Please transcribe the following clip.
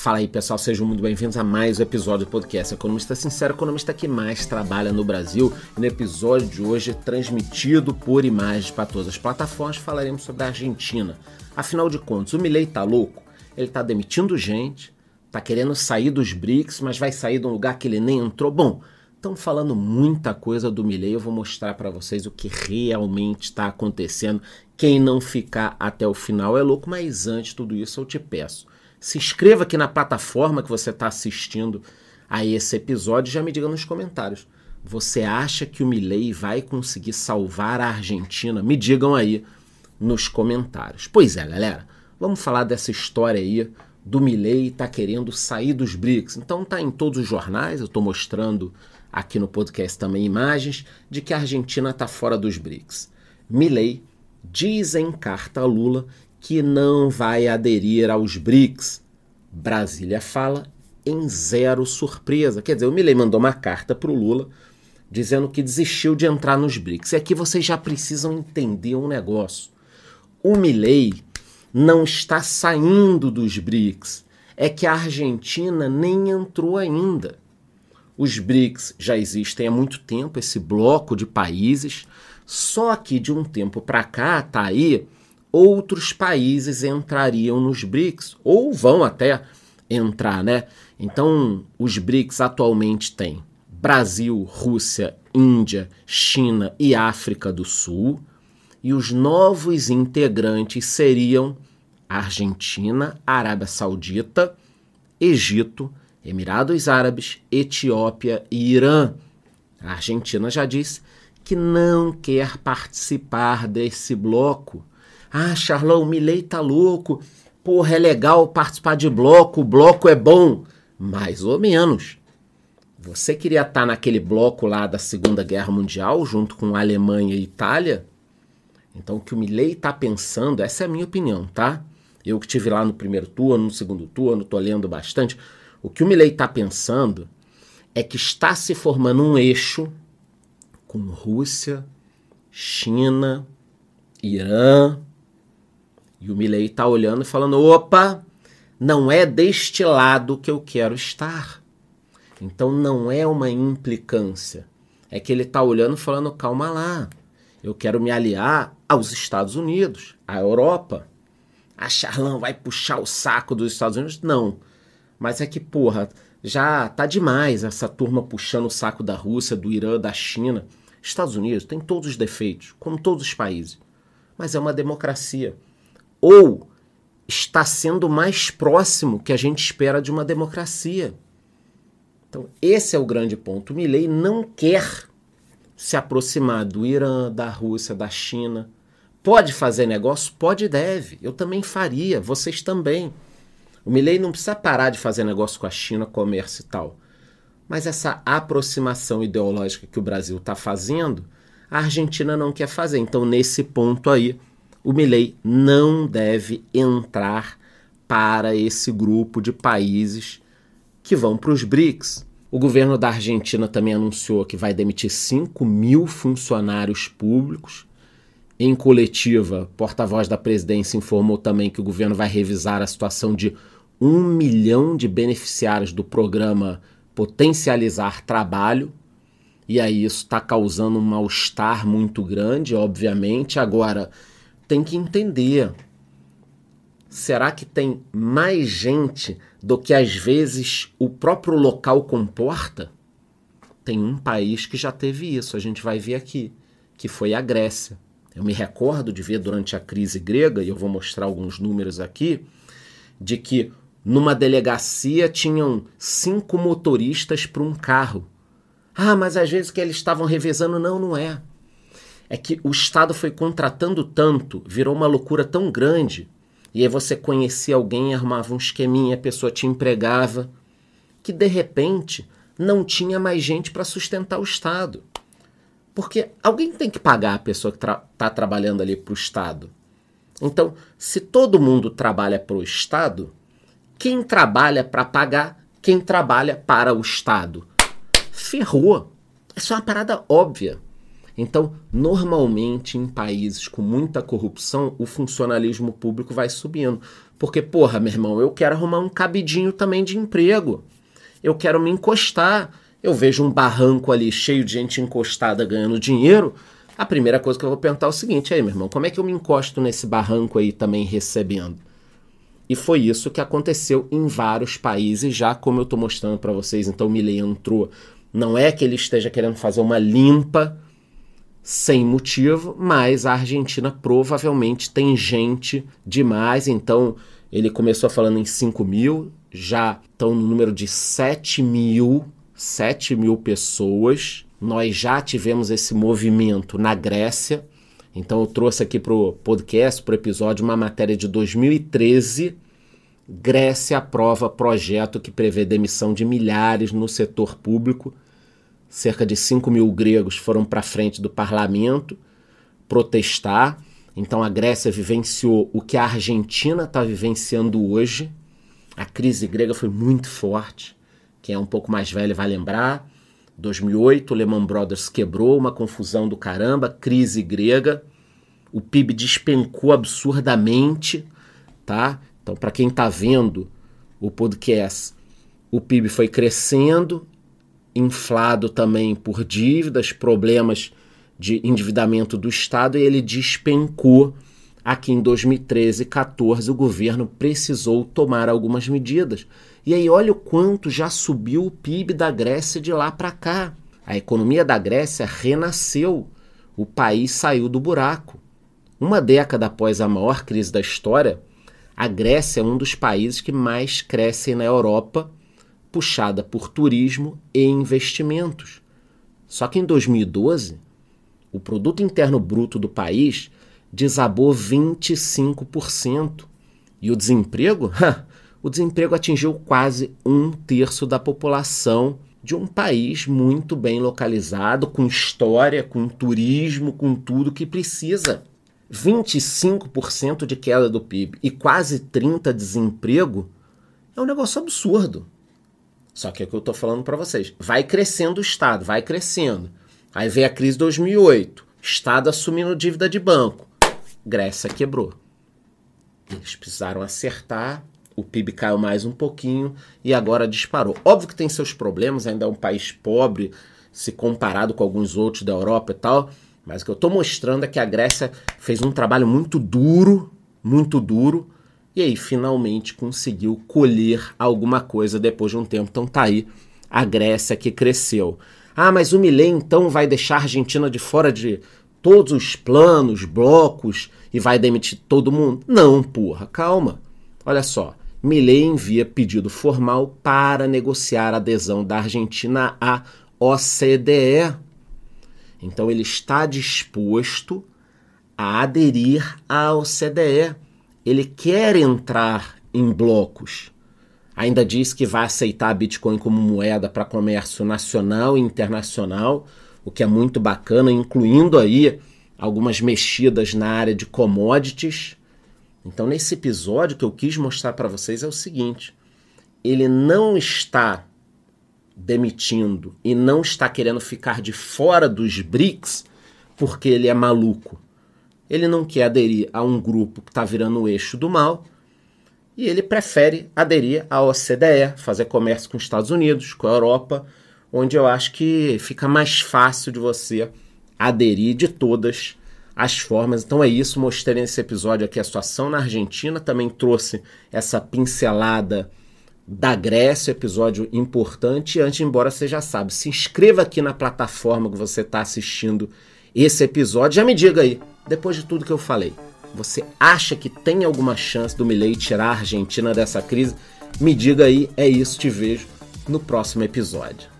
Fala aí pessoal, sejam muito bem-vindos a mais um episódio do podcast Economista Sincero, economista que mais trabalha no Brasil. E no episódio de hoje, transmitido por imagens para todas as plataformas, falaremos sobre a Argentina. Afinal de contas, o Milley tá louco, ele tá demitindo gente, tá querendo sair dos BRICS, mas vai sair de um lugar que ele nem entrou. Bom, estão falando muita coisa do Milley, eu vou mostrar para vocês o que realmente está acontecendo. Quem não ficar até o final é louco, mas antes de tudo isso eu te peço se inscreva aqui na plataforma que você está assistindo a esse episódio e já me diga nos comentários. Você acha que o Milley vai conseguir salvar a Argentina? Me digam aí nos comentários. Pois é, galera, vamos falar dessa história aí do Milley tá querendo sair dos BRICS. Então tá em todos os jornais, eu estou mostrando aqui no podcast também imagens de que a Argentina está fora dos BRICS. Milley diz em carta a Lula que não vai aderir aos BRICS. Brasília fala em zero surpresa. Quer dizer, o Milley mandou uma carta para o Lula dizendo que desistiu de entrar nos BRICS. E aqui vocês já precisam entender um negócio. O Milley não está saindo dos BRICS. É que a Argentina nem entrou ainda. Os BRICS já existem há muito tempo, esse bloco de países. Só que de um tempo para cá está aí outros países entrariam nos BRICS, ou vão até entrar, né? Então, os BRICS atualmente têm Brasil, Rússia, Índia, China e África do Sul, e os novos integrantes seriam Argentina, Arábia Saudita, Egito, Emirados Árabes, Etiópia e Irã. A Argentina já disse que não quer participar desse bloco ah, Charlão, o Milley tá louco. Porra, é legal participar de bloco, o bloco é bom. Mais ou menos. Você queria estar tá naquele bloco lá da Segunda Guerra Mundial, junto com Alemanha e Itália? Então, o que o Milley está pensando, essa é a minha opinião, tá? Eu que estive lá no primeiro turno, no segundo turno, estou lendo bastante. O que o Milley está pensando é que está se formando um eixo com Rússia, China, Irã, e o Milley está olhando e falando: opa, não é deste lado que eu quero estar. Então não é uma implicância. É que ele está olhando e falando: calma lá, eu quero me aliar aos Estados Unidos, à Europa. A Charlão vai puxar o saco dos Estados Unidos? Não. Mas é que, porra, já tá demais essa turma puxando o saco da Rússia, do Irã, da China. Estados Unidos tem todos os defeitos, como todos os países. Mas é uma democracia ou está sendo mais próximo que a gente espera de uma democracia. Então, esse é o grande ponto. O Milley não quer se aproximar do Irã, da Rússia, da China. Pode fazer negócio? Pode e deve. Eu também faria, vocês também. O Milley não precisa parar de fazer negócio com a China, comércio e tal. Mas essa aproximação ideológica que o Brasil está fazendo, a Argentina não quer fazer. Então, nesse ponto aí, o Milley não deve entrar para esse grupo de países que vão para os BRICS. O governo da Argentina também anunciou que vai demitir 5 mil funcionários públicos. Em coletiva, porta-voz da presidência informou também que o governo vai revisar a situação de um milhão de beneficiários do programa Potencializar Trabalho. E aí isso está causando um mal-estar muito grande, obviamente. Agora, tem que entender. Será que tem mais gente do que às vezes o próprio local comporta? Tem um país que já teve isso, a gente vai ver aqui, que foi a Grécia. Eu me recordo de ver durante a crise grega, e eu vou mostrar alguns números aqui, de que numa delegacia tinham cinco motoristas para um carro. Ah, mas às vezes que eles estavam revezando, não, não é é que o Estado foi contratando tanto, virou uma loucura tão grande, e aí você conhecia alguém, arrumava um esqueminha, a pessoa te empregava, que de repente não tinha mais gente para sustentar o Estado. Porque alguém tem que pagar a pessoa que está tra trabalhando ali para o Estado. Então, se todo mundo trabalha para o Estado, quem trabalha para pagar, quem trabalha para o Estado? Ferrou. Isso é uma parada óbvia. Então, normalmente em países com muita corrupção, o funcionalismo público vai subindo. Porque, porra, meu irmão, eu quero arrumar um cabidinho também de emprego. Eu quero me encostar. Eu vejo um barranco ali cheio de gente encostada ganhando dinheiro. A primeira coisa que eu vou perguntar é o seguinte: aí, meu irmão, como é que eu me encosto nesse barranco aí também recebendo? E foi isso que aconteceu em vários países, já como eu estou mostrando para vocês. Então o Milley entrou. Não é que ele esteja querendo fazer uma limpa sem motivo, mas a Argentina provavelmente tem gente demais. Então ele começou falando em 5 mil, já estão no número de 7 mil, 7 mil pessoas. Nós já tivemos esse movimento na Grécia então eu trouxe aqui para o podcast, para o episódio, uma matéria de 2013. Grécia aprova projeto que prevê demissão de milhares no setor público. Cerca de 5 mil gregos foram para frente do parlamento protestar. Então a Grécia vivenciou o que a Argentina está vivenciando hoje. A crise grega foi muito forte. Quem é um pouco mais velho vai lembrar. 2008, Lehman Brothers quebrou, uma confusão do caramba, crise grega. O PIB despencou absurdamente, tá? Então, para quem está vendo o podcast, o PIB foi crescendo, inflado também por dívidas, problemas de endividamento do Estado e ele despencou. Aqui em 2013 e 14 o governo precisou tomar algumas medidas e aí olha o quanto já subiu o PIB da Grécia de lá para cá. A economia da Grécia renasceu. O país saiu do buraco. Uma década após a maior crise da história, a Grécia é um dos países que mais crescem na Europa, puxada por turismo e investimentos. Só que em 2012, o produto interno bruto do país desabou 25% e o desemprego o desemprego atingiu quase um terço da população de um país muito bem localizado, com história, com turismo, com tudo que precisa. 25% de queda do PIB e quase 30% de desemprego é um negócio absurdo. Só que é o que eu estou falando para vocês. Vai crescendo o Estado, vai crescendo. Aí vem a crise de 2008. Estado assumindo dívida de banco. Grécia quebrou. Eles precisaram acertar o PIB caiu mais um pouquinho e agora disparou. Óbvio que tem seus problemas, ainda é um país pobre se comparado com alguns outros da Europa e tal, mas o que eu estou mostrando é que a Grécia fez um trabalho muito duro, muito duro, e aí finalmente conseguiu colher alguma coisa depois de um tempo. Então tá aí a Grécia que cresceu. Ah, mas o Milei então vai deixar a Argentina de fora de todos os planos, blocos e vai demitir todo mundo? Não, porra, calma. Olha só, Milley envia pedido formal para negociar a adesão da Argentina à OCDE. Então ele está disposto a aderir à OCDE. Ele quer entrar em blocos. Ainda diz que vai aceitar Bitcoin como moeda para comércio nacional e internacional, o que é muito bacana, incluindo aí algumas mexidas na área de commodities. Então, nesse episódio que eu quis mostrar para vocês é o seguinte: ele não está demitindo e não está querendo ficar de fora dos BRICS porque ele é maluco. Ele não quer aderir a um grupo que está virando o eixo do mal e ele prefere aderir à OCDE, fazer comércio com os Estados Unidos, com a Europa, onde eu acho que fica mais fácil de você aderir de todas as formas. Então é isso, mostrei nesse episódio aqui a situação na Argentina, também trouxe essa pincelada da Grécia, episódio importante. E antes embora, você já sabe, se inscreva aqui na plataforma que você está assistindo esse episódio. Já me diga aí, depois de tudo que eu falei, você acha que tem alguma chance do Milei tirar a Argentina dessa crise? Me diga aí, é isso, te vejo no próximo episódio.